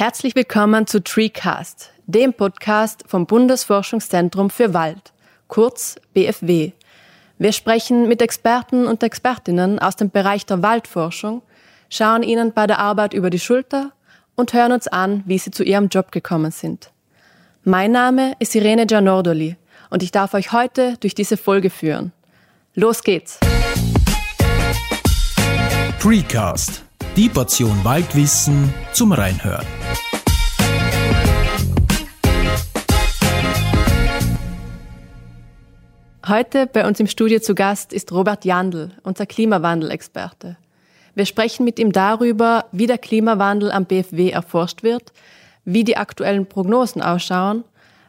Herzlich willkommen zu Treecast, dem Podcast vom Bundesforschungszentrum für Wald, kurz BFW. Wir sprechen mit Experten und Expertinnen aus dem Bereich der Waldforschung, schauen ihnen bei der Arbeit über die Schulter und hören uns an, wie sie zu ihrem Job gekommen sind. Mein Name ist Irene Gianordoli und ich darf euch heute durch diese Folge führen. Los geht's! Treecast, die Portion Waldwissen zum Reinhören. Heute bei uns im Studio zu Gast ist Robert Jandl, unser Klimawandelexperte. Wir sprechen mit ihm darüber, wie der Klimawandel am BFW erforscht wird, wie die aktuellen Prognosen ausschauen,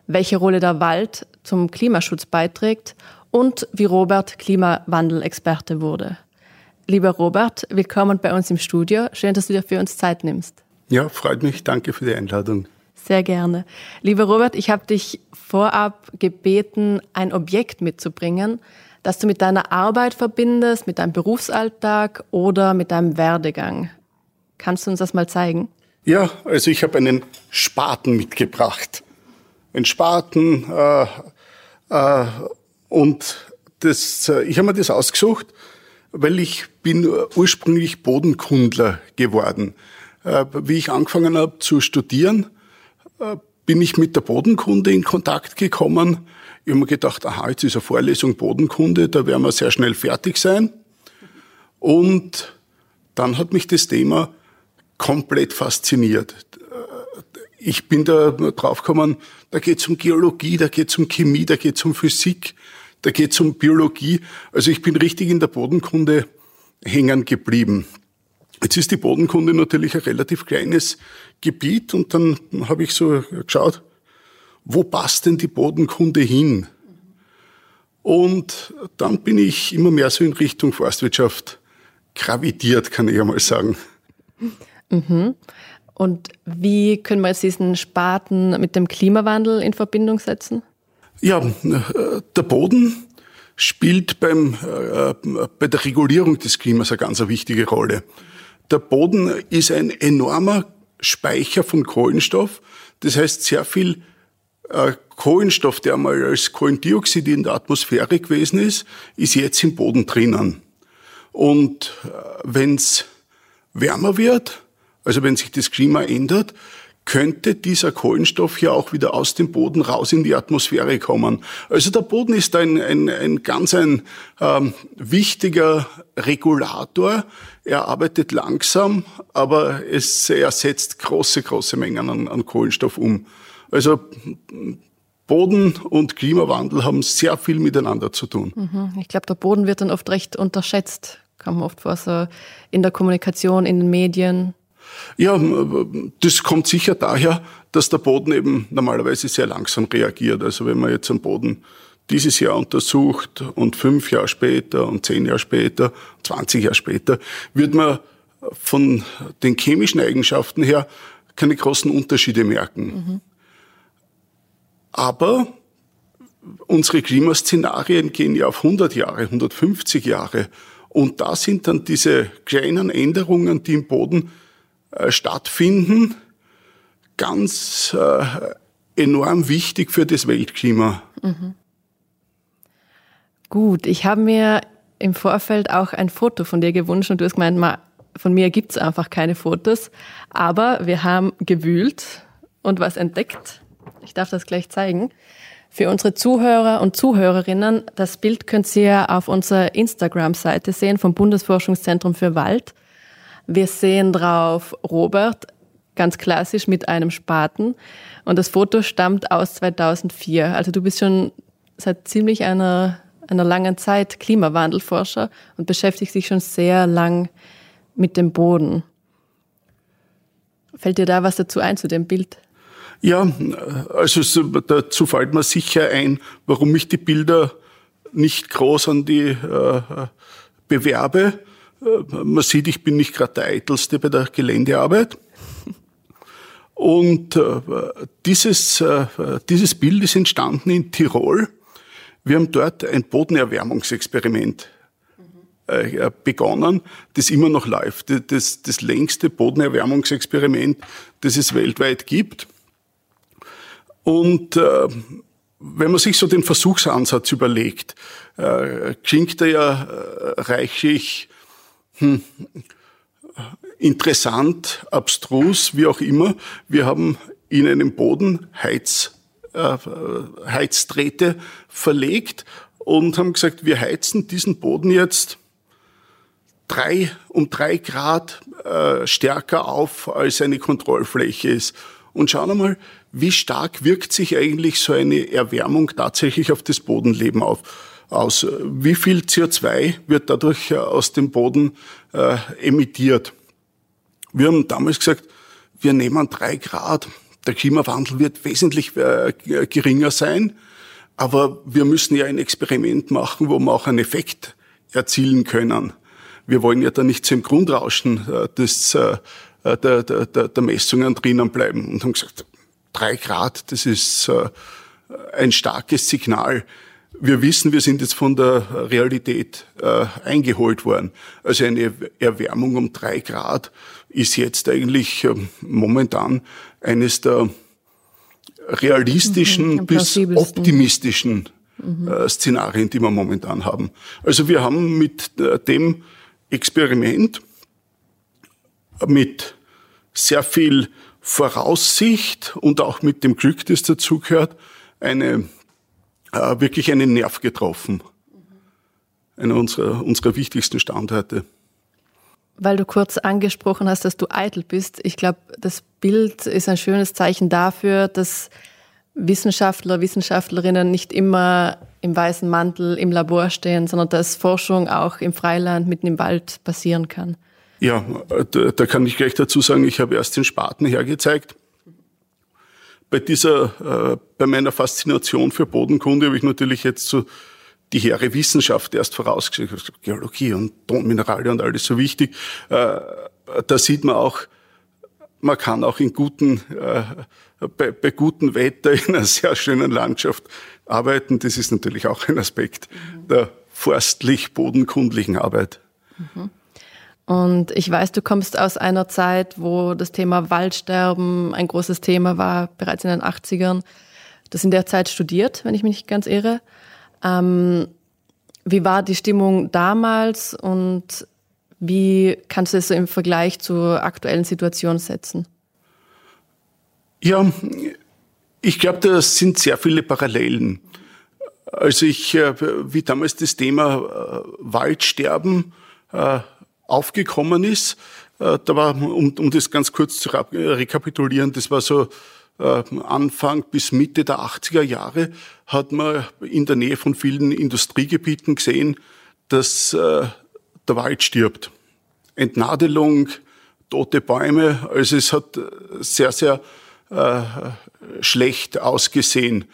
welche Rolle der Wald zum Klimaschutz beiträgt und wie Robert Klimawandelexperte wurde. Lieber Robert, willkommen bei uns im Studio. Schön, dass du dir für uns Zeit nimmst. Ja, freut mich. Danke für die Einladung. Sehr gerne. Lieber Robert, ich habe dich vorab gebeten, ein Objekt mitzubringen, das du mit deiner Arbeit verbindest, mit deinem Berufsalltag oder mit deinem Werdegang. Kannst du uns das mal zeigen? Ja, also ich habe einen Spaten mitgebracht. Ein Spaten äh, äh, und das, äh, ich habe mir das ausgesucht, weil ich bin ursprünglich Bodenkundler geworden. Äh, wie ich angefangen habe zu studieren, äh, bin ich mit der Bodenkunde in Kontakt gekommen. Ich habe mir gedacht, aha, jetzt ist eine Vorlesung Bodenkunde, da werden wir sehr schnell fertig sein. Und dann hat mich das Thema komplett fasziniert. Ich bin da draufgekommen, da geht es um Geologie, da geht es um Chemie, da geht es um Physik, da geht es um Biologie. Also ich bin richtig in der Bodenkunde hängen geblieben. Jetzt ist die Bodenkunde natürlich ein relativ kleines Gebiet und dann habe ich so geschaut, wo passt denn die Bodenkunde hin? Und dann bin ich immer mehr so in Richtung Forstwirtschaft gravitiert, kann ich einmal sagen. Mhm. Und wie können wir jetzt diesen Spaten mit dem Klimawandel in Verbindung setzen? Ja, äh, der Boden spielt beim, äh, bei der Regulierung des Klimas eine ganz wichtige Rolle. Der Boden ist ein enormer Speicher von Kohlenstoff. Das heißt, sehr viel äh, Kohlenstoff, der einmal als Kohlendioxid in der Atmosphäre gewesen ist, ist jetzt im Boden drinnen. Und äh, wenn es wärmer wird, also wenn sich das Klima ändert, könnte dieser Kohlenstoff ja auch wieder aus dem Boden raus in die Atmosphäre kommen. Also der Boden ist ein, ein, ein ganz ein ähm, wichtiger Regulator. Er arbeitet langsam, aber es, er setzt große, große Mengen an, an Kohlenstoff um. Also Boden und Klimawandel haben sehr viel miteinander zu tun. Mhm. Ich glaube, der Boden wird dann oft recht unterschätzt, kann oft vor, so in der Kommunikation, in den Medien. Ja, das kommt sicher daher, dass der Boden eben normalerweise sehr langsam reagiert. Also wenn man jetzt einen Boden dieses Jahr untersucht und fünf Jahre später und zehn Jahre später, 20 Jahre später, wird man von den chemischen Eigenschaften her keine großen Unterschiede merken. Mhm. Aber unsere Klimaszenarien gehen ja auf 100 Jahre, 150 Jahre. Und da sind dann diese kleinen Änderungen, die im Boden äh, stattfinden, ganz äh, enorm wichtig für das Weltklima. Mhm. Gut, ich habe mir im Vorfeld auch ein Foto von dir gewünscht und du hast gemeint, von mir gibt es einfach keine Fotos, aber wir haben gewühlt und was entdeckt. Ich darf das gleich zeigen. Für unsere Zuhörer und Zuhörerinnen, das Bild könnt ihr auf unserer Instagram-Seite sehen vom Bundesforschungszentrum für Wald. Wir sehen drauf Robert, ganz klassisch mit einem Spaten. Und das Foto stammt aus 2004. Also du bist schon seit ziemlich einer, einer langen Zeit Klimawandelforscher und beschäftigst dich schon sehr lang mit dem Boden. Fällt dir da was dazu ein zu dem Bild? Ja, also dazu fällt mir sicher ein, warum ich die Bilder nicht groß an die äh, bewerbe man sieht, ich bin nicht gerade der Eitelste bei der Geländearbeit. Und äh, dieses, äh, dieses Bild ist entstanden in Tirol. Wir haben dort ein Bodenerwärmungsexperiment äh, begonnen, das immer noch läuft. Das, das längste Bodenerwärmungsexperiment, das es weltweit gibt. Und äh, wenn man sich so den Versuchsansatz überlegt, äh, klingt er ja äh, reichlich hm, interessant, abstrus, wie auch immer. Wir haben in einem Boden Heiz, äh, Heizdrähte verlegt und haben gesagt, wir heizen diesen Boden jetzt drei, um drei Grad äh, stärker auf, als eine Kontrollfläche ist. Und schauen wir mal, wie stark wirkt sich eigentlich so eine Erwärmung tatsächlich auf das Bodenleben auf, aus? Wie viel CO2 wird dadurch äh, aus dem Boden äh, emittiert? Wir haben damals gesagt, wir nehmen drei Grad. Der Klimawandel wird wesentlich äh, geringer sein, aber wir müssen ja ein Experiment machen, wo wir auch einen Effekt erzielen können. Wir wollen ja da nicht im Grundrauschen äh, des, äh, der, der, der Messungen drinnen bleiben und haben gesagt, drei Grad, das ist äh, ein starkes Signal. Wir wissen, wir sind jetzt von der Realität äh, eingeholt worden. Also eine Erwärmung um drei Grad ist jetzt eigentlich äh, momentan eines der realistischen mhm, bis optimistischen mhm. äh, Szenarien, die wir momentan haben. Also wir haben mit äh, dem Experiment mit sehr viel Voraussicht und auch mit dem Glück, das dazugehört, eine, äh, wirklich einen Nerv getroffen. Einer unserer, unserer wichtigsten Standorte. Weil du kurz angesprochen hast, dass du eitel bist. Ich glaube, das Bild ist ein schönes Zeichen dafür, dass Wissenschaftler, Wissenschaftlerinnen nicht immer im weißen Mantel im Labor stehen, sondern dass Forschung auch im Freiland, mitten im Wald passieren kann. Ja, da, da kann ich gleich dazu sagen, ich habe erst den Spaten hergezeigt. Bei dieser, äh, bei meiner Faszination für Bodenkunde habe ich natürlich jetzt so die hehre Wissenschaft erst vorausgeschickt. Geologie und Tonminerale und alles so wichtig. Äh, da sieht man auch, man kann auch in guten, äh, bei, bei gutem Wetter in einer sehr schönen Landschaft arbeiten. Das ist natürlich auch ein Aspekt mhm. der forstlich-bodenkundlichen Arbeit. Mhm. Und ich weiß, du kommst aus einer Zeit, wo das Thema Waldsterben ein großes Thema war, bereits in den 80ern. Das in der Zeit studiert, wenn ich mich nicht ganz irre. Ähm, wie war die Stimmung damals und wie kannst du es so im Vergleich zur aktuellen Situation setzen? Ja, ich glaube, da sind sehr viele Parallelen. Also ich, äh, wie damals das Thema äh, Waldsterben äh, aufgekommen ist. Äh, da war, um, um das ganz kurz zu rekapitulieren, das war so äh, Anfang bis Mitte der 80er Jahre, hat man in der Nähe von vielen Industriegebieten gesehen, dass äh, der Wald stirbt. Entnadelung, tote Bäume, also es hat sehr, sehr äh, schlecht ausgesehen.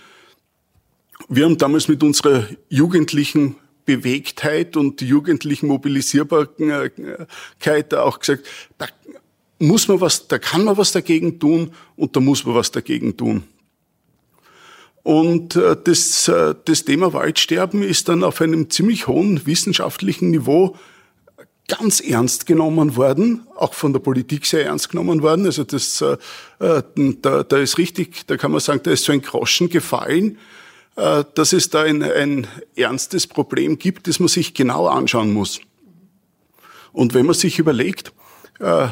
Wir haben damals mit unserer jugendlichen Bewegtheit und jugendlichen Mobilisierbarkeit auch gesagt, da muss man was, da kann man was dagegen tun und da muss man was dagegen tun. Und äh, das, äh, das Thema Waldsterben ist dann auf einem ziemlich hohen wissenschaftlichen Niveau ganz ernst genommen worden, auch von der Politik sehr ernst genommen worden. Also das, äh, da, da ist richtig, da kann man sagen, da ist so ein Groschen gefallen dass es da ein, ein ernstes Problem gibt, das man sich genau anschauen muss. Und wenn man sich überlegt, äh,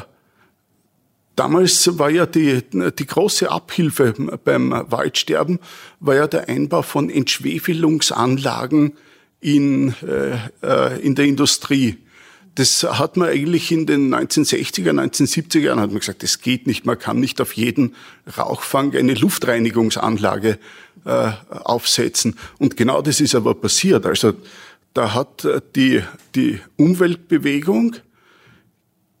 Damals war ja die, die große Abhilfe beim Waldsterben, war ja der Einbau von Entschwefelungsanlagen in, äh, in der Industrie. Das hat man eigentlich in den 1960er, 1970er Jahren hat man gesagt, das geht nicht. Man kann nicht auf jeden Rauchfang eine Luftreinigungsanlage äh, aufsetzen. Und genau das ist aber passiert. Also da hat äh, die, die Umweltbewegung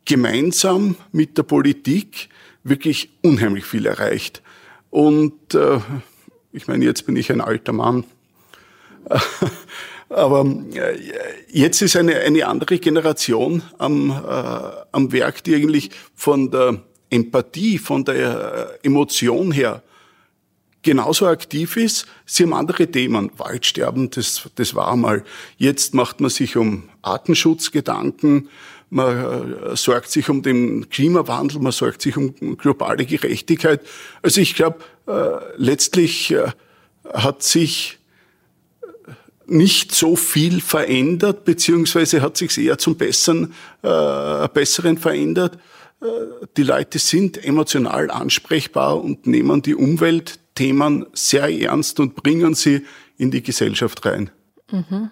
gemeinsam mit der Politik wirklich unheimlich viel erreicht. Und äh, ich meine, jetzt bin ich ein alter Mann. Aber äh, jetzt ist eine, eine andere Generation am, äh, am Werk, die eigentlich von der Empathie, von der äh, Emotion her genauso aktiv ist. Sie haben andere Themen. Waldsterben, das, das war mal. Jetzt macht man sich um Artenschutz Gedanken. Man äh, sorgt sich um den Klimawandel, man sorgt sich um globale Gerechtigkeit. Also ich glaube, äh, letztlich äh, hat sich nicht so viel verändert, beziehungsweise hat sich eher zum Besseren, äh, Besseren verändert. Äh, die Leute sind emotional ansprechbar und nehmen die Umweltthemen sehr ernst und bringen sie in die Gesellschaft rein. Mhm.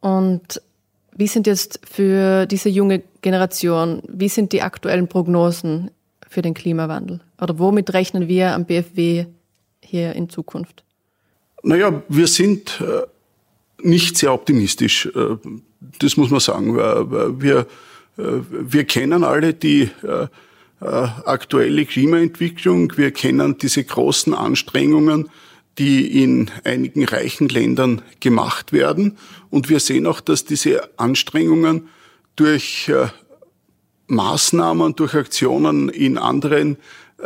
Und wie sind jetzt für diese junge Generation, wie sind die aktuellen Prognosen für den Klimawandel? Oder womit rechnen wir am BFW hier in Zukunft? Naja, wir sind äh, nicht sehr optimistisch. Äh, das muss man sagen. Wir, wir kennen alle die aktuelle Klimaentwicklung. Wir kennen diese großen Anstrengungen, die in einigen reichen Ländern gemacht werden. Und wir sehen auch, dass diese Anstrengungen durch äh, Maßnahmen, durch Aktionen in anderen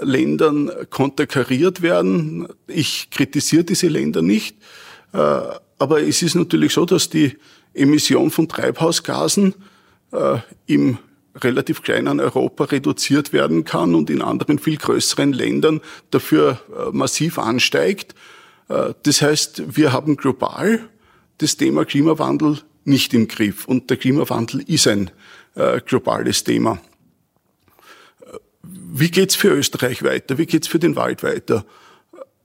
Ländern konterkariert werden. Ich kritisiere diese Länder nicht, äh, aber es ist natürlich so, dass die Emission von Treibhausgasen äh, im relativ kleinen Europa reduziert werden kann und in anderen viel größeren Ländern dafür massiv ansteigt. Äh, das heißt, wir haben global das Thema Klimawandel nicht im Griff. Und der Klimawandel ist ein äh, globales Thema. Äh, wie geht's für Österreich weiter? Wie geht's für den Wald weiter?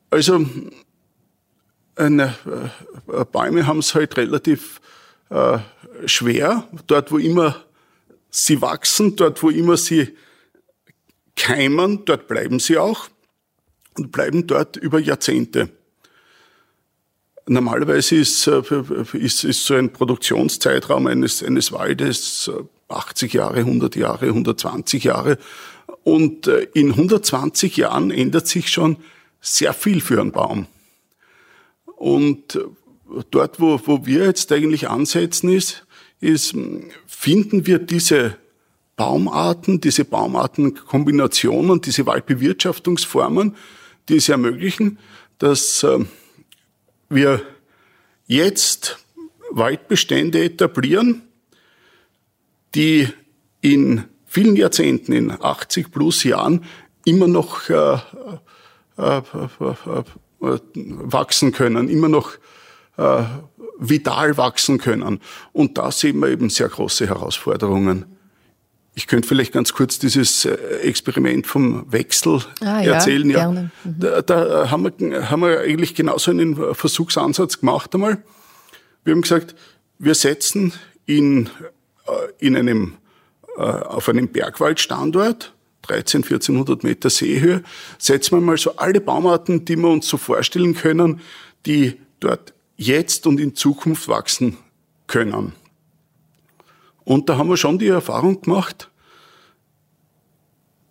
Also eine, äh, Bäume haben es halt relativ äh, schwer. Dort, wo immer sie wachsen, dort, wo immer sie keimen, dort bleiben sie auch und bleiben dort über Jahrzehnte. Normalerweise ist, äh, ist, ist so ein Produktionszeitraum eines, eines Waldes 80 äh, Jahre, 100 Jahre, 120 Jahre. Und äh, in 120 Jahren ändert sich schon sehr viel für einen Baum. Und dort, wo, wo wir jetzt eigentlich ansetzen, ist, ist, finden wir diese Baumarten, diese Baumartenkombinationen, diese Waldbewirtschaftungsformen, die es ermöglichen, dass wir jetzt Waldbestände etablieren, die in vielen Jahrzehnten, in 80 plus Jahren, immer noch äh, äh, äh, wachsen können, immer noch vital wachsen können. Und da sehen wir eben sehr große Herausforderungen. Ich könnte vielleicht ganz kurz dieses äh, Experiment vom Wechsel ah, erzählen. Ja, ja. Mhm. Da, da haben, wir, haben wir eigentlich genauso einen Versuchsansatz gemacht einmal. Wir haben gesagt, wir setzen in, äh, in einem, äh, auf einem Bergwaldstandort, 13, 1400 Meter Seehöhe, setzen wir mal so alle Baumarten, die wir uns so vorstellen können, die dort jetzt und in Zukunft wachsen können. Und da haben wir schon die Erfahrung gemacht,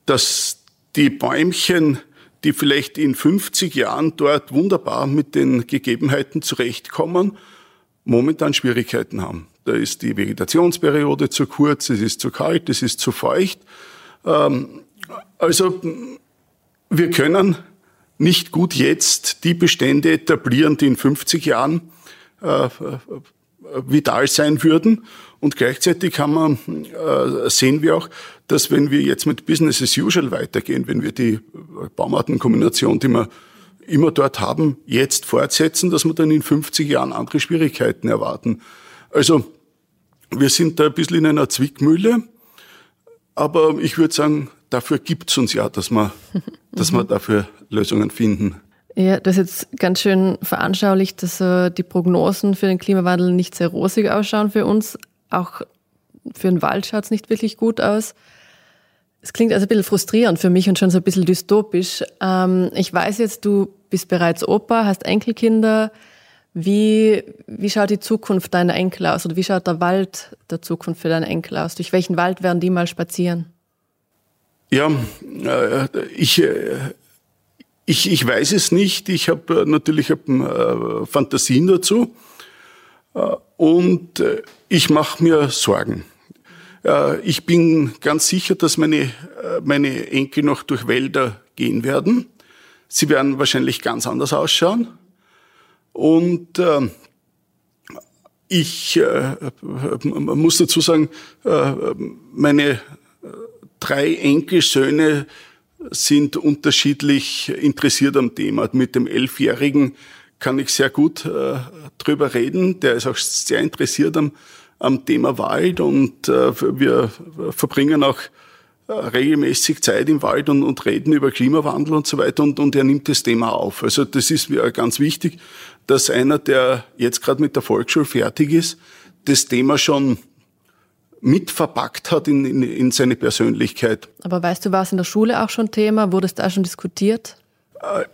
dass die Bäumchen, die vielleicht in 50 Jahren dort wunderbar mit den Gegebenheiten zurechtkommen, momentan Schwierigkeiten haben. Da ist die Vegetationsperiode zu kurz, es ist zu kalt, es ist zu feucht. Ähm, also wir können nicht gut jetzt die Bestände etablieren, die in 50 Jahren äh, vital sein würden. Und gleichzeitig haben wir, äh, sehen wir auch, dass wenn wir jetzt mit Business as usual weitergehen, wenn wir die Baumartenkombination, die wir immer dort haben, jetzt fortsetzen, dass wir dann in 50 Jahren andere Schwierigkeiten erwarten. Also wir sind da ein bisschen in einer Zwickmühle, aber ich würde sagen, dafür gibt's uns ja, dass wir, dass wir dafür Lösungen finden. Ja, das ist jetzt ganz schön veranschaulicht, dass äh, die Prognosen für den Klimawandel nicht sehr rosig ausschauen für uns. Auch für den Wald schaut es nicht wirklich gut aus. Es klingt also ein bisschen frustrierend für mich und schon so ein bisschen dystopisch. Ähm, ich weiß jetzt, du bist bereits Opa, hast Enkelkinder. Wie, wie schaut die Zukunft deiner Enkel aus oder wie schaut der Wald der Zukunft für deine Enkel aus? Durch welchen Wald werden die mal spazieren? Ja, äh, ich, äh, ich, ich weiß es nicht. Ich habe äh, natürlich hab, Fantasien dazu. Und ich mache mir Sorgen. Ich bin ganz sicher, dass meine, meine Enkel noch durch Wälder gehen werden. Sie werden wahrscheinlich ganz anders ausschauen. Und äh, ich äh, muss dazu sagen, äh, meine drei Enkelsöhne sind unterschiedlich interessiert am Thema. Mit dem Elfjährigen kann ich sehr gut äh, drüber reden. Der ist auch sehr interessiert am, am Thema Wald und äh, wir verbringen auch äh, regelmäßig Zeit im Wald und, und reden über Klimawandel und so weiter und, und er nimmt das Thema auf. Also das ist mir ganz wichtig, dass einer, der jetzt gerade mit der Volksschule fertig ist, das Thema schon mit verpackt hat in, in, in seine Persönlichkeit. Aber weißt du, war es in der Schule auch schon Thema? Wurde es da schon diskutiert? Äh,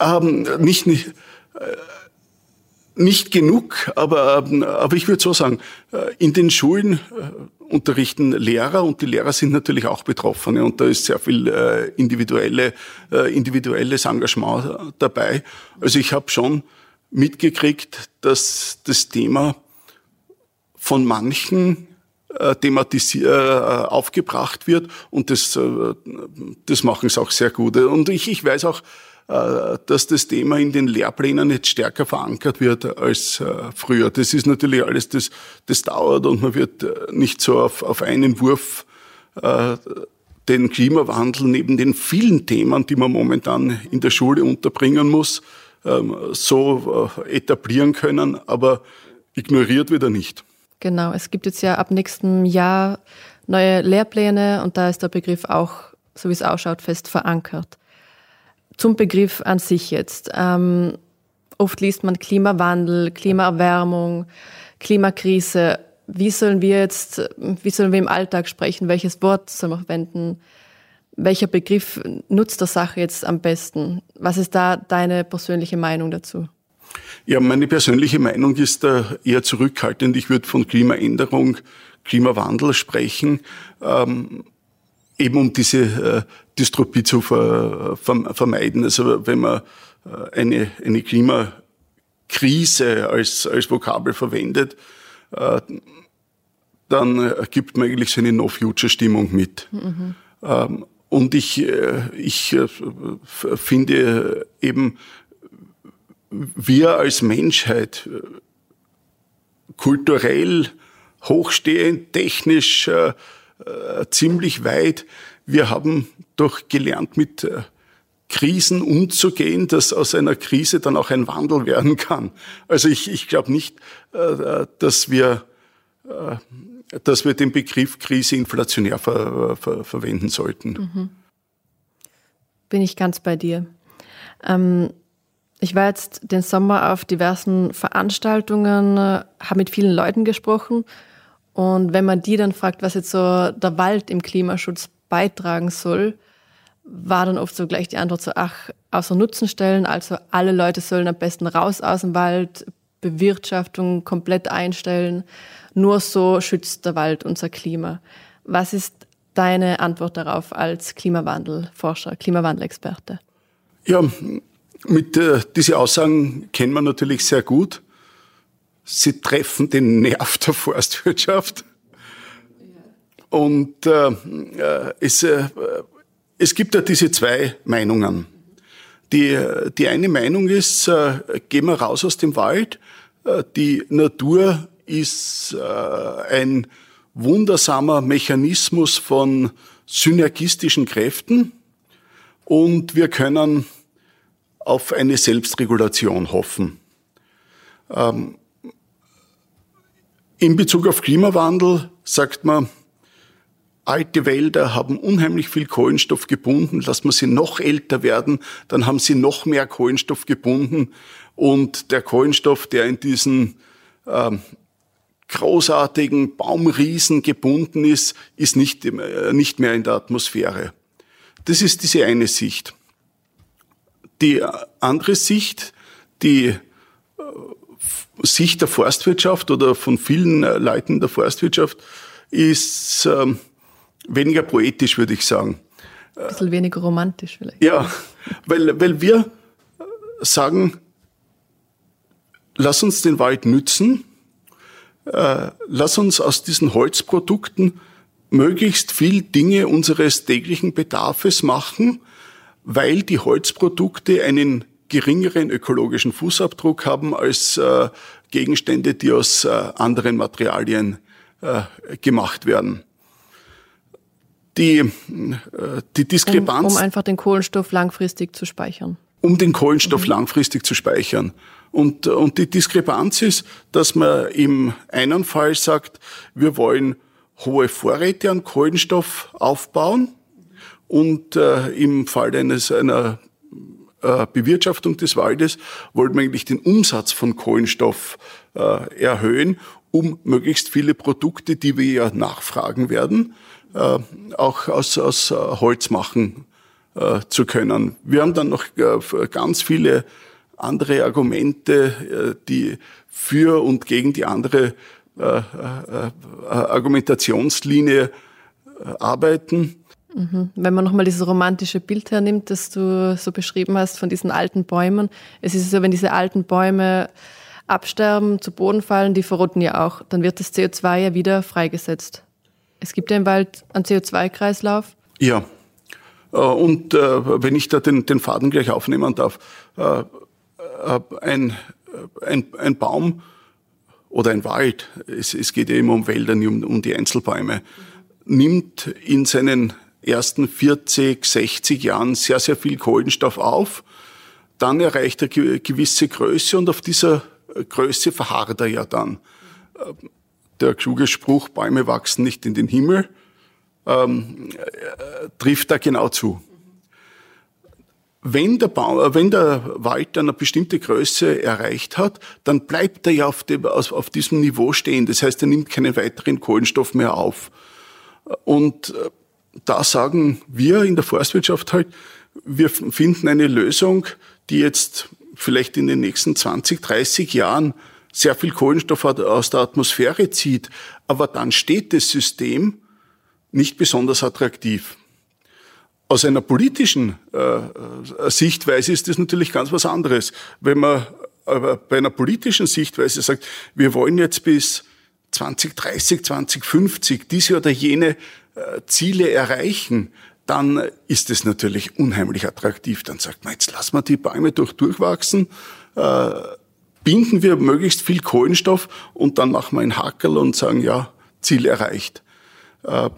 ähm, nicht, nicht, äh, nicht genug, aber, aber ich würde so sagen, äh, in den Schulen äh, unterrichten Lehrer und die Lehrer sind natürlich auch Betroffene und da ist sehr viel individuelle, individuelles Engagement dabei. Also ich habe schon mitgekriegt, dass das Thema von manchen äh, thematisiert, äh, aufgebracht wird und das, äh, das machen sie auch sehr gut. Und ich, ich weiß auch, dass das Thema in den Lehrplänen jetzt stärker verankert wird als früher. Das ist natürlich alles, das, das dauert und man wird nicht so auf, auf einen Wurf den Klimawandel neben den vielen Themen, die man momentan in der Schule unterbringen muss, ähm, so etablieren können, aber ignoriert wird er nicht. Genau, es gibt jetzt ja ab nächstem Jahr neue Lehrpläne und da ist der Begriff auch, so wie es ausschaut, fest verankert. Zum Begriff an sich jetzt. Ähm, oft liest man Klimawandel, Klimaerwärmung, Klimakrise. Wie sollen wir jetzt, wie sollen wir im Alltag sprechen? Welches Wort sollen wir verwenden? Welcher Begriff nutzt der Sache jetzt am besten? Was ist da deine persönliche Meinung dazu? Ja, meine persönliche Meinung ist da eher zurückhaltend. Ich würde von Klimaänderung, Klimawandel sprechen, ähm, eben um diese äh, Dystropie zu ver, ver, vermeiden. Also wenn man äh, eine, eine Klimakrise als, als Vokabel verwendet, äh, dann gibt man eigentlich so eine No-Future-Stimmung mit. Mhm. Ähm, und ich, äh, ich äh, finde eben, wir als Menschheit äh, kulturell hochstehend, technisch äh, äh, ziemlich weit. Wir haben doch gelernt, mit äh, Krisen umzugehen, dass aus einer Krise dann auch ein Wandel werden kann. Also ich, ich glaube nicht, äh, dass wir äh, dass wir den Begriff Krise inflationär ver, ver, verwenden sollten. Mhm. Bin ich ganz bei dir. Ähm, ich war jetzt den Sommer auf diversen Veranstaltungen, äh, habe mit vielen Leuten gesprochen. Und wenn man die dann fragt, was jetzt so der Wald im Klimaschutz beitragen soll, war dann oft so gleich die Antwort so, ach, außer Nutzen stellen, also alle Leute sollen am besten raus aus dem Wald, Bewirtschaftung komplett einstellen. Nur so schützt der Wald unser Klima. Was ist deine Antwort darauf als Klimawandelforscher, Klimawandelexperte? Ja, mit äh, diese Aussagen kennen wir natürlich sehr gut. Sie treffen den Nerv der Forstwirtschaft. Und äh, äh, es, äh, es gibt ja diese zwei Meinungen. Die, die eine Meinung ist, äh, gehen wir raus aus dem Wald. Äh, die Natur ist äh, ein wundersamer Mechanismus von synergistischen Kräften und wir können auf eine Selbstregulation hoffen. Ähm, in Bezug auf Klimawandel sagt man, alte Wälder haben unheimlich viel Kohlenstoff gebunden. Lassen wir sie noch älter werden, dann haben sie noch mehr Kohlenstoff gebunden. Und der Kohlenstoff, der in diesen ähm, großartigen Baumriesen gebunden ist, ist nicht, äh, nicht mehr in der Atmosphäre. Das ist diese eine Sicht. Die andere Sicht, die äh, Sicht der Forstwirtschaft oder von vielen äh, Leuten der Forstwirtschaft ist ähm, weniger poetisch, würde ich sagen. Ein bisschen weniger romantisch vielleicht. Ja, weil, weil wir sagen, lass uns den Wald nützen, äh, lass uns aus diesen Holzprodukten möglichst viel Dinge unseres täglichen Bedarfes machen, weil die Holzprodukte einen geringeren ökologischen Fußabdruck haben als äh, Gegenstände, die aus äh, anderen Materialien äh, gemacht werden. Die, äh, die Diskrepanz. Um, um, einfach den Kohlenstoff langfristig zu speichern. Um den Kohlenstoff mhm. langfristig zu speichern. Und, und die Diskrepanz ist, dass man im einen Fall sagt, wir wollen hohe Vorräte an Kohlenstoff aufbauen und äh, im Fall eines einer äh, Bewirtschaftung des Waldes wollten wir eigentlich den Umsatz von Kohlenstoff äh, erhöhen, um möglichst viele Produkte, die wir ja nachfragen werden, äh, auch aus, aus äh, Holz machen zu können. Wir haben dann noch ganz viele andere Argumente, die für und gegen die andere Argumentationslinie arbeiten. Mhm. Wenn man nochmal dieses romantische Bild hernimmt, das du so beschrieben hast von diesen alten Bäumen. Es ist so, wenn diese alten Bäume absterben, zu Boden fallen, die verrotten ja auch, dann wird das CO2 ja wieder freigesetzt. Es gibt ja im Wald einen CO2-Kreislauf. Ja. Äh, und äh, wenn ich da den, den Faden gleich aufnehmen darf, äh, ein, ein, ein Baum oder ein Wald, es, es geht ja immer um Wälder, nicht um, um die Einzelbäume, nimmt in seinen ersten 40, 60 Jahren sehr, sehr viel Kohlenstoff auf. Dann erreicht er gewisse Größe und auf dieser Größe verharrt er ja dann. Der kluge Spruch, Bäume wachsen nicht in den Himmel, ähm, äh, trifft da genau zu. Wenn der, Baum, wenn der Wald eine bestimmte Größe erreicht hat, dann bleibt er ja auf, dem, auf diesem Niveau stehen. Das heißt, er nimmt keinen weiteren Kohlenstoff mehr auf. Und äh, da sagen wir in der Forstwirtschaft halt, wir finden eine Lösung, die jetzt vielleicht in den nächsten 20, 30 Jahren sehr viel Kohlenstoff aus der Atmosphäre zieht, aber dann steht das System nicht besonders attraktiv. Aus einer politischen äh, Sichtweise ist das natürlich ganz was anderes. Wenn man aber bei einer politischen Sichtweise sagt, wir wollen jetzt bis 2030, 2050 diese oder jene äh, Ziele erreichen, dann ist es natürlich unheimlich attraktiv. Dann sagt man, jetzt lassen wir die Bäume durch durchwachsen, äh, binden wir möglichst viel Kohlenstoff und dann machen wir ein Hackerl und sagen, ja, Ziel erreicht. Äh,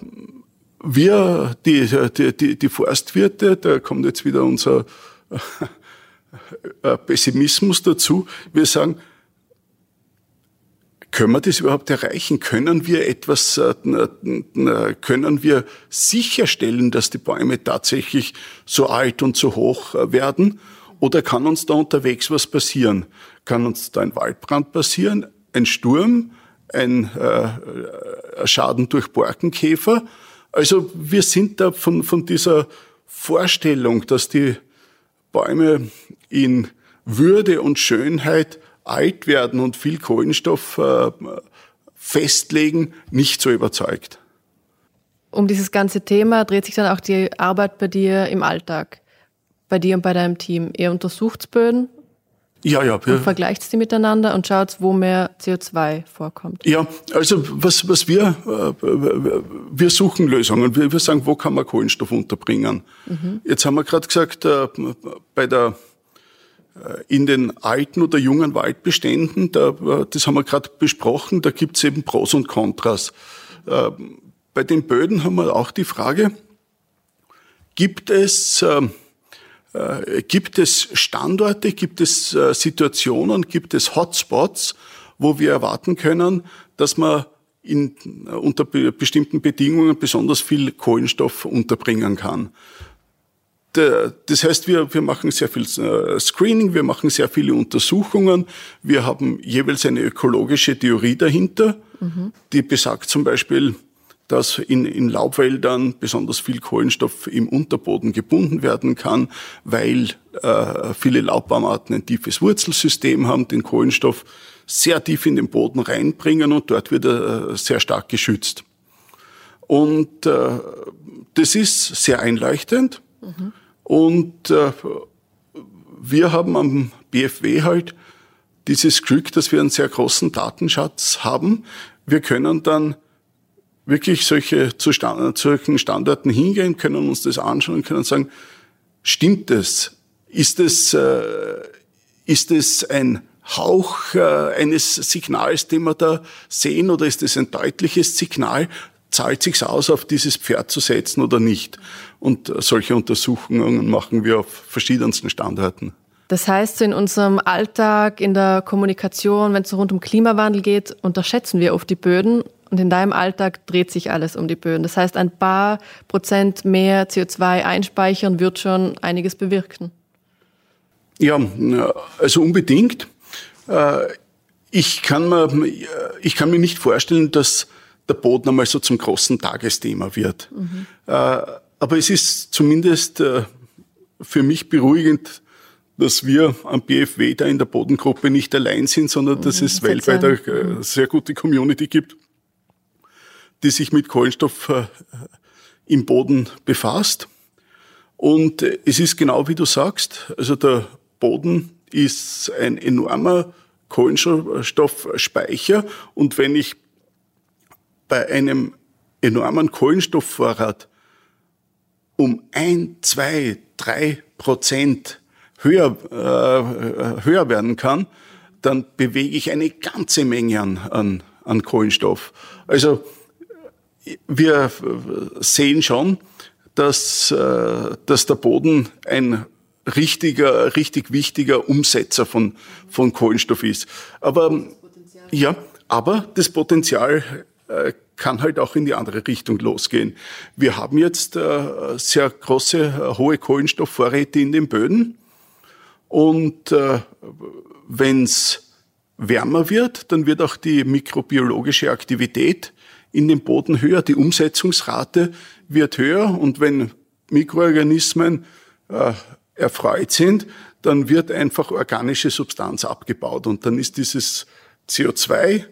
wir, die, die, die, die Forstwirte, da kommt jetzt wieder unser äh, Pessimismus dazu, wir sagen, können wir das überhaupt erreichen? Können wir etwas, äh, können wir sicherstellen, dass die Bäume tatsächlich so alt und so hoch äh, werden? Oder kann uns da unterwegs was passieren? Kann uns da ein Waldbrand passieren, ein Sturm, ein äh, Schaden durch Borkenkäfer? Also wir sind da von, von dieser Vorstellung, dass die Bäume in Würde und Schönheit alt werden und viel Kohlenstoff äh, festlegen, nicht so überzeugt. Um dieses ganze Thema dreht sich dann auch die Arbeit bei dir im Alltag, bei dir und bei deinem Team. Ihr untersucht Böden ja, ja. Und vergleicht die miteinander und schaut, wo mehr CO2 vorkommt. Ja, also was, was wir, äh, wir suchen Lösungen. Wir, sagen, wo kann man Kohlenstoff unterbringen? Mhm. Jetzt haben wir gerade gesagt, äh, bei der in den alten oder jungen Waldbeständen, da, äh, das haben wir gerade besprochen, da gibt es eben Pros und Kontras. Äh, bei den Böden haben wir auch die Frage, gibt es, gibt es Standorte, gibt es Situationen, gibt es Hotspots, wo wir erwarten können, dass man in, unter bestimmten Bedingungen besonders viel Kohlenstoff unterbringen kann. Das heißt, wir, wir machen sehr viel äh, Screening, wir machen sehr viele Untersuchungen. Wir haben jeweils eine ökologische Theorie dahinter, mhm. die besagt zum Beispiel, dass in, in Laubwäldern besonders viel Kohlenstoff im Unterboden gebunden werden kann, weil äh, viele Laubbaumarten ein tiefes Wurzelsystem haben, den Kohlenstoff sehr tief in den Boden reinbringen und dort wird er äh, sehr stark geschützt. Und äh, das ist sehr einleuchtend. Mhm. Und äh, wir haben am BFW halt dieses Glück, dass wir einen sehr großen Datenschatz haben. Wir können dann wirklich solche zu Stand, solchen Standorten hingehen, können uns das anschauen und können sagen, stimmt es? Ist es, äh, ist es ein Hauch äh, eines Signals, den wir da sehen, oder ist es ein deutliches Signal? Zahlt sich's aus, auf dieses Pferd zu setzen oder nicht? Und solche Untersuchungen machen wir auf verschiedensten Standorten. Das heißt, in unserem Alltag, in der Kommunikation, wenn es rund um Klimawandel geht, unterschätzen wir oft die Böden und in deinem Alltag dreht sich alles um die Böden. Das heißt, ein paar Prozent mehr CO2 einspeichern wird schon einiges bewirken. Ja, also unbedingt. Äh, ich kann mir, ich kann mir nicht vorstellen, dass der Boden einmal so zum großen Tagesthema wird. Mhm. Aber es ist zumindest äh, für mich beruhigend, dass wir am BFW da in der Bodengruppe nicht allein sind, sondern mhm, dass es weltweit eine äh, sehr gute Community gibt, die sich mit Kohlenstoff äh, im Boden befasst. Und äh, es ist genau wie du sagst, also der Boden ist ein enormer Kohlenstoffspeicher und wenn ich bei einem enormen Kohlenstoffvorrat um ein, zwei, drei Prozent höher, äh, höher werden kann, dann bewege ich eine ganze Menge an, an, an Kohlenstoff. Also wir sehen schon, dass, äh, dass der Boden ein richtiger, richtig wichtiger Umsetzer von, von Kohlenstoff ist. Aber, ja, aber das Potenzial kann halt auch in die andere Richtung losgehen. Wir haben jetzt äh, sehr große, äh, hohe Kohlenstoffvorräte in den Böden. Und äh, wenn es wärmer wird, dann wird auch die mikrobiologische Aktivität in dem Boden höher, die Umsetzungsrate wird höher und wenn Mikroorganismen äh, erfreut sind, dann wird einfach organische Substanz abgebaut und dann ist dieses CO2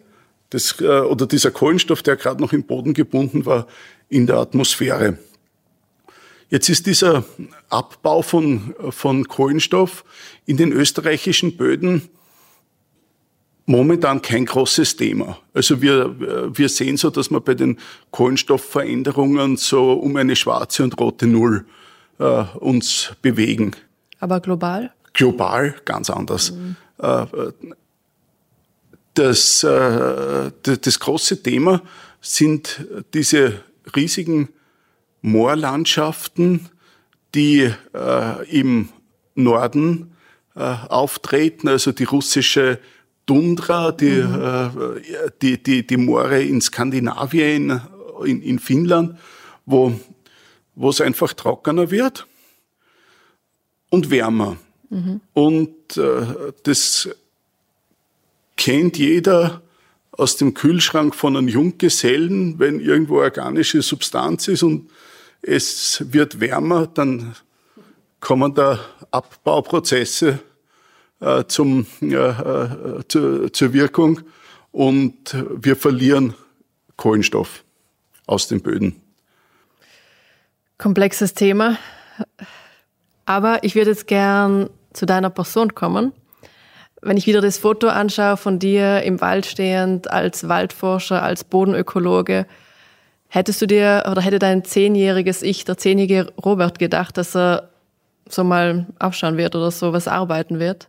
das, äh, oder dieser Kohlenstoff, der gerade noch im Boden gebunden war, in der Atmosphäre. Jetzt ist dieser Abbau von, von Kohlenstoff in den österreichischen Böden momentan kein großes Thema. Also wir, wir sehen so, dass wir bei den Kohlenstoffveränderungen so um eine schwarze und rote Null äh, uns bewegen. Aber global? Global ganz anders. Mhm. Äh, das, äh, das große Thema sind diese riesigen Moorlandschaften, die äh, im Norden äh, auftreten, also die russische Tundra, die, mhm. äh, die, die, die Moore in Skandinavien, in, in Finnland, wo, wo es einfach trockener wird und wärmer. Mhm. Und äh, das kennt jeder aus dem Kühlschrank von einem Junggesellen, wenn irgendwo organische Substanz ist und es wird wärmer, dann kommen da Abbauprozesse äh, zum, äh, äh, zu, zur Wirkung und wir verlieren Kohlenstoff aus den Böden. Komplexes Thema. Aber ich würde jetzt gern zu deiner Person kommen. Wenn ich wieder das Foto anschaue von dir im Wald stehend als Waldforscher, als Bodenökologe, Hättest du dir oder hätte dein zehnjähriges Ich, der zehnjährige Robert, gedacht, dass er so mal aufschauen wird oder so was arbeiten wird?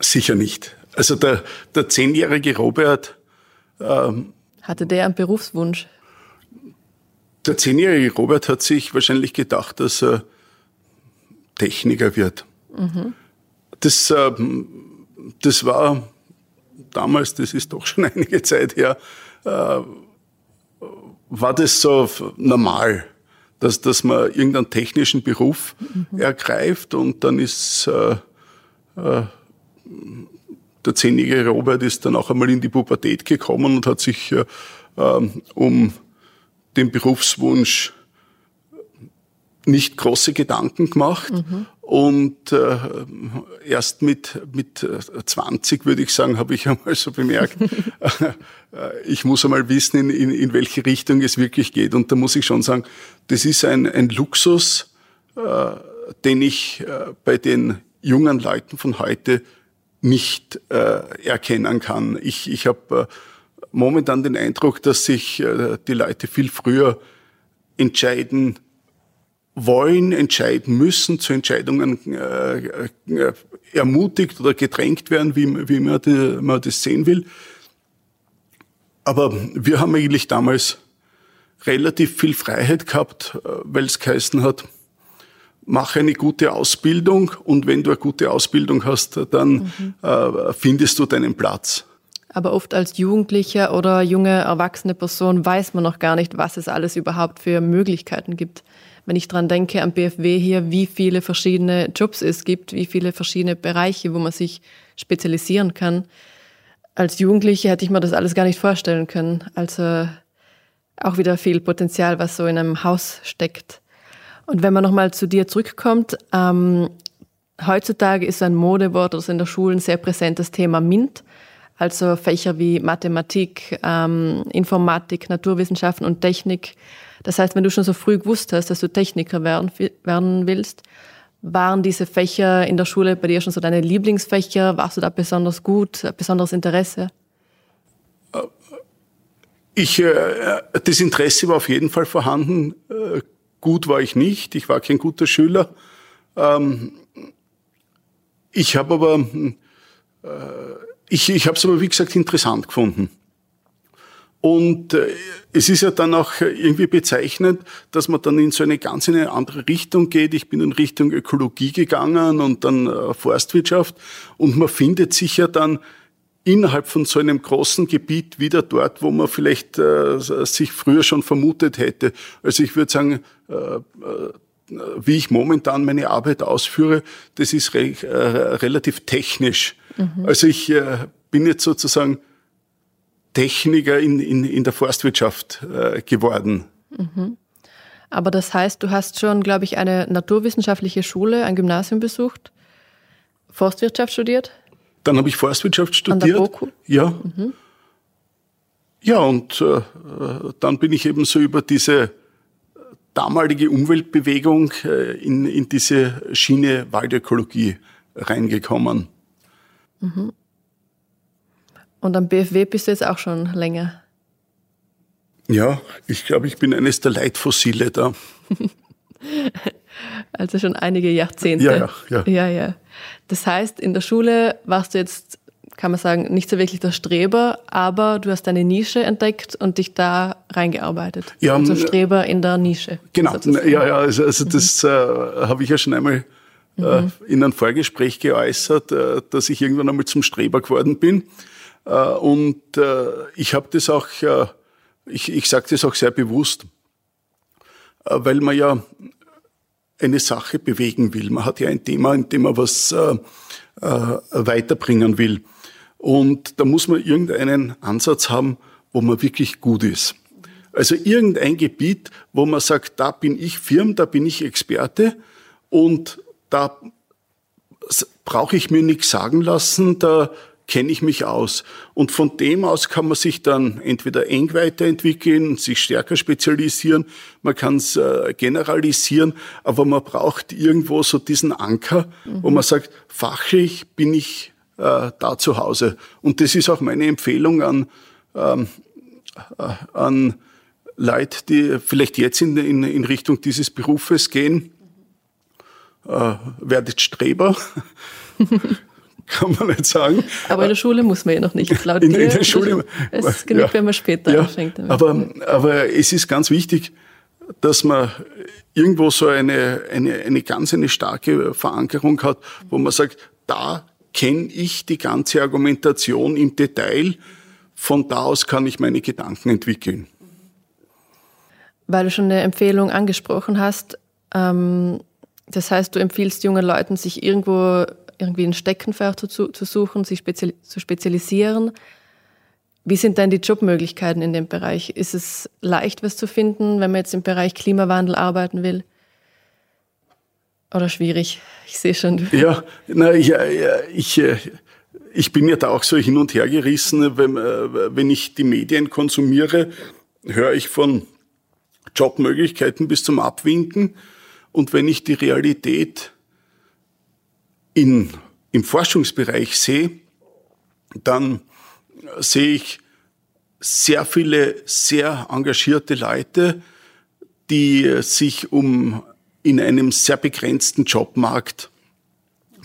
Sicher nicht. Also der, der zehnjährige Robert. Ähm, Hatte der einen Berufswunsch? Der zehnjährige Robert hat sich wahrscheinlich gedacht, dass er Techniker wird. Mhm. Das, ähm, das war damals, das ist doch schon einige Zeit her, äh, war das so normal, dass, dass man irgendeinen technischen Beruf mhm. ergreift und dann ist äh, äh, der zehnjährige Robert ist dann auch einmal in die Pubertät gekommen und hat sich äh, ähm, um den Berufswunsch nicht große Gedanken gemacht mhm. Und äh, erst mit mit 20 würde ich sagen, habe ich einmal so bemerkt, äh, ich muss einmal wissen, in, in, in welche Richtung es wirklich geht und da muss ich schon sagen, das ist ein, ein Luxus, äh, den ich äh, bei den jungen Leuten von heute nicht äh, erkennen kann. Ich, ich habe äh, momentan den Eindruck, dass sich äh, die Leute viel früher entscheiden, wollen, entscheiden müssen, zu Entscheidungen äh, äh, ermutigt oder gedrängt werden, wie, wie man, die, man das sehen will. Aber wir haben eigentlich damals relativ viel Freiheit gehabt, äh, weil es geheißen hat, mach eine gute Ausbildung und wenn du eine gute Ausbildung hast, dann mhm. äh, findest du deinen Platz. Aber oft als Jugendlicher oder junge erwachsene Person weiß man noch gar nicht, was es alles überhaupt für Möglichkeiten gibt. Wenn ich dran denke am BFW hier, wie viele verschiedene Jobs es gibt, wie viele verschiedene Bereiche, wo man sich spezialisieren kann. Als Jugendliche hätte ich mir das alles gar nicht vorstellen können. Also auch wieder viel Potenzial, was so in einem Haus steckt. Und wenn man nochmal zu dir zurückkommt, ähm, heutzutage ist ein Modewort, das in der Schule ein sehr präsentes Thema MINT, also Fächer wie Mathematik, ähm, Informatik, Naturwissenschaften und Technik. Das heißt, wenn du schon so früh gewusst hast, dass du Techniker werden, werden willst, waren diese Fächer in der Schule bei dir schon so deine Lieblingsfächer? Warst du da besonders gut, besonderes Interesse? Ich, äh, das Interesse war auf jeden Fall vorhanden. Äh, Gut war ich nicht, ich war kein guter Schüler. Ähm, ich habe aber, äh, ich, ich habe es aber wie gesagt interessant gefunden. Und äh, es ist ja dann auch irgendwie bezeichnend, dass man dann in so eine ganz eine andere Richtung geht. Ich bin in Richtung Ökologie gegangen und dann äh, Forstwirtschaft und man findet sich ja dann innerhalb von so einem großen Gebiet wieder dort, wo man vielleicht äh, sich früher schon vermutet hätte. Also ich würde sagen, äh, äh, wie ich momentan meine Arbeit ausführe, das ist re äh, relativ technisch. Mhm. Also ich äh, bin jetzt sozusagen Techniker in, in, in der Forstwirtschaft äh, geworden. Mhm. Aber das heißt, du hast schon, glaube ich, eine naturwissenschaftliche Schule, ein Gymnasium besucht, Forstwirtschaft studiert? Dann habe ich Forstwirtschaft studiert. An der BOKU? Ja. Mhm. Ja, und äh, dann bin ich eben so über diese damalige Umweltbewegung äh, in, in diese Schiene Waldökologie reingekommen. Mhm. Und am BFW bist du jetzt auch schon länger? Ja, ich glaube, ich bin eines der Leitfossile da. also schon einige Jahrzehnte. Ja, ja, ja. ja, ja. Das heißt, in der Schule warst du jetzt, kann man sagen, nicht so wirklich der Streber, aber du hast deine Nische entdeckt und dich da reingearbeitet. Ja, also Streber in der Nische. Genau, sozusagen. ja, ja, also, also das mhm. äh, habe ich ja schon einmal äh, mhm. in einem Vorgespräch geäußert, äh, dass ich irgendwann einmal zum Streber geworden bin. Äh, und äh, ich habe das auch, äh, ich, ich sage das auch sehr bewusst, weil man ja eine Sache bewegen will. Man hat ja ein Thema, in dem man was weiterbringen will. Und da muss man irgendeinen Ansatz haben, wo man wirklich gut ist. Also irgendein Gebiet, wo man sagt, da bin ich Firm, da bin ich Experte und da brauche ich mir nichts sagen lassen, da kenne ich mich aus. Und von dem aus kann man sich dann entweder eng weiterentwickeln, sich stärker spezialisieren, man kann es äh, generalisieren, aber man braucht irgendwo so diesen Anker, mhm. wo man sagt, fachlich bin ich äh, da zu Hause. Und das ist auch meine Empfehlung an, ähm, äh, an Leute, die vielleicht jetzt in, in, in Richtung dieses Berufes gehen. Äh, werdet Streber. kann man nicht sagen. Aber in der Schule muss man ja noch nicht, laut in, in der Schule. Es genügt, ja, wenn man später ja, anfängt. Aber, aber es ist ganz wichtig, dass man irgendwo so eine, eine, eine ganz eine starke Verankerung hat, wo man sagt, da kenne ich die ganze Argumentation im Detail, von da aus kann ich meine Gedanken entwickeln. Weil du schon eine Empfehlung angesprochen hast, ähm, das heißt, du empfiehlst jungen Leuten, sich irgendwo irgendwie ein Steckenpferd zu, zu suchen, sich spezial, zu spezialisieren. Wie sind denn die Jobmöglichkeiten in dem Bereich? Ist es leicht, was zu finden, wenn man jetzt im Bereich Klimawandel arbeiten will? Oder schwierig? Ich sehe schon. Ja, na, ja, ja, ich, äh, ich bin ja da auch so hin und her gerissen. Wenn, äh, wenn ich die Medien konsumiere, höre ich von Jobmöglichkeiten bis zum Abwinken. Und wenn ich die Realität in, im Forschungsbereich sehe, dann sehe ich sehr viele sehr engagierte Leute, die sich um in einem sehr begrenzten Jobmarkt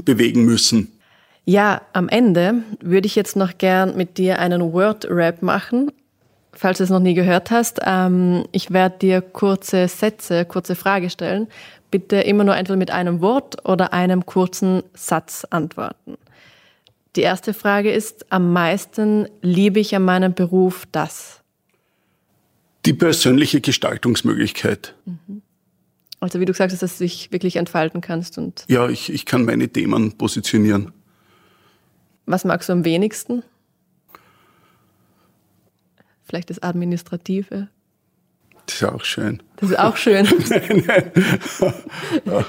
bewegen müssen. Ja, am Ende würde ich jetzt noch gern mit dir einen Word-Rap machen. Falls du es noch nie gehört hast, ähm, ich werde dir kurze Sätze, kurze Frage stellen. Bitte immer nur entweder mit einem Wort oder einem kurzen Satz antworten. Die erste Frage ist, am meisten liebe ich an meinem Beruf das? Die persönliche Gestaltungsmöglichkeit. Mhm. Also wie du gesagt hast, dass du dich wirklich entfalten kannst. Und ja, ich, ich kann meine Themen positionieren. Was magst du am wenigsten? Vielleicht das Administrative. Das ist auch schön. Das ist auch schön. nein, nein.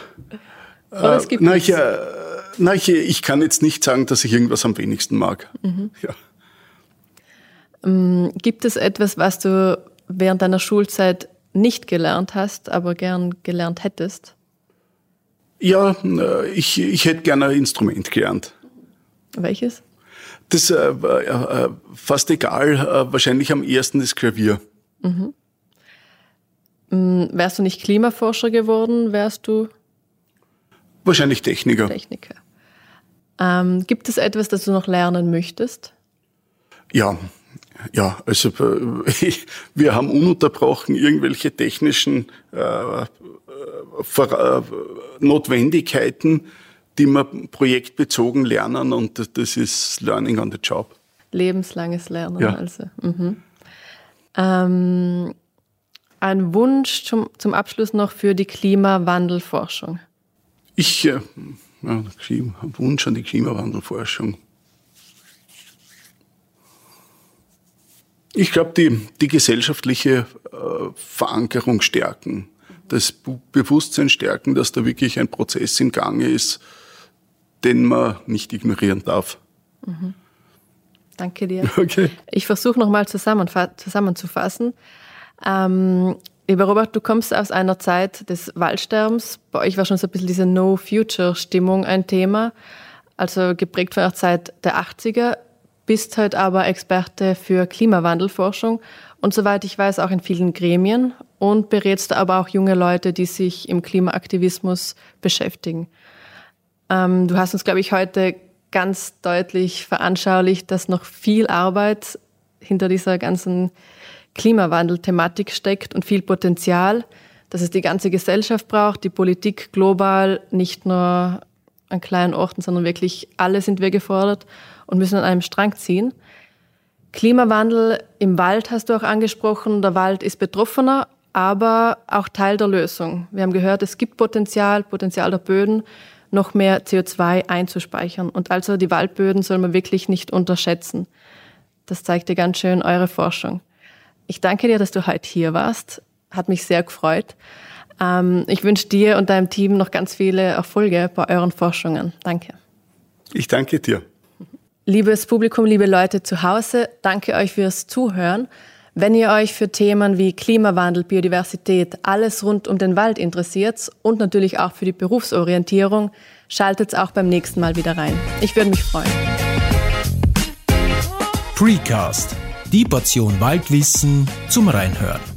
Aber es gibt äh, na, ich, äh, na, ich, ich, kann jetzt nicht sagen, dass ich irgendwas am wenigsten mag. Mhm. Ja. Ähm, gibt es etwas, was du während deiner Schulzeit nicht gelernt hast, aber gern gelernt hättest? Ja, äh, ich, ich hätte gerne ein Instrument gelernt. Welches? Das äh, fast egal, wahrscheinlich am ersten das Klavier. Mhm. Mhm. Wärst du nicht Klimaforscher geworden, wärst du? Wahrscheinlich Techniker. Techniker. Ähm, gibt es etwas, das du noch lernen möchtest? Ja, ja, also äh, wir haben ununterbrochen irgendwelche technischen äh, äh, Notwendigkeiten, die wir projektbezogen lernen und das ist Learning on the Job. Lebenslanges Lernen ja. also. Mhm. Ähm, ein Wunsch zum, zum Abschluss noch für die Klimawandelforschung. Ich, äh, ja, Wunsch an die Klimawandelforschung. Ich glaube, die, die gesellschaftliche äh, Verankerung stärken, das Bewusstsein stärken, dass da wirklich ein Prozess im Gange ist, den man nicht ignorieren darf. Mhm. Danke dir. Okay. Ich versuche nochmal zusammenzufassen. Ähm, lieber Robert, du kommst aus einer Zeit des Waldsterbens. Bei euch war schon so ein bisschen diese No-Future-Stimmung ein Thema. Also geprägt von der Zeit der 80er. Bist heute aber Experte für Klimawandelforschung und soweit ich weiß auch in vielen Gremien und berätst aber auch junge Leute, die sich im Klimaaktivismus beschäftigen. Ähm, du hast uns, glaube ich, heute ganz deutlich veranschaulicht, dass noch viel Arbeit hinter dieser ganzen Klimawandel-Thematik steckt und viel Potenzial, dass es die ganze Gesellschaft braucht, die Politik global, nicht nur an kleinen Orten, sondern wirklich alle sind wir gefordert und müssen an einem Strang ziehen. Klimawandel im Wald hast du auch angesprochen. Der Wald ist betroffener, aber auch Teil der Lösung. Wir haben gehört, es gibt Potenzial, Potenzial der Böden noch mehr CO2 einzuspeichern. Und also die Waldböden soll man wirklich nicht unterschätzen. Das zeigt dir ganz schön eure Forschung. Ich danke dir, dass du heute hier warst. Hat mich sehr gefreut. Ähm, ich wünsche dir und deinem Team noch ganz viele Erfolge bei euren Forschungen. Danke. Ich danke dir. Liebes Publikum, liebe Leute zu Hause, danke euch fürs Zuhören. Wenn ihr euch für Themen wie Klimawandel, Biodiversität, alles rund um den Wald interessiert und natürlich auch für die Berufsorientierung, schaltet auch beim nächsten Mal wieder rein. Ich würde mich freuen. Precast, die Portion Waldwissen zum Reinhören.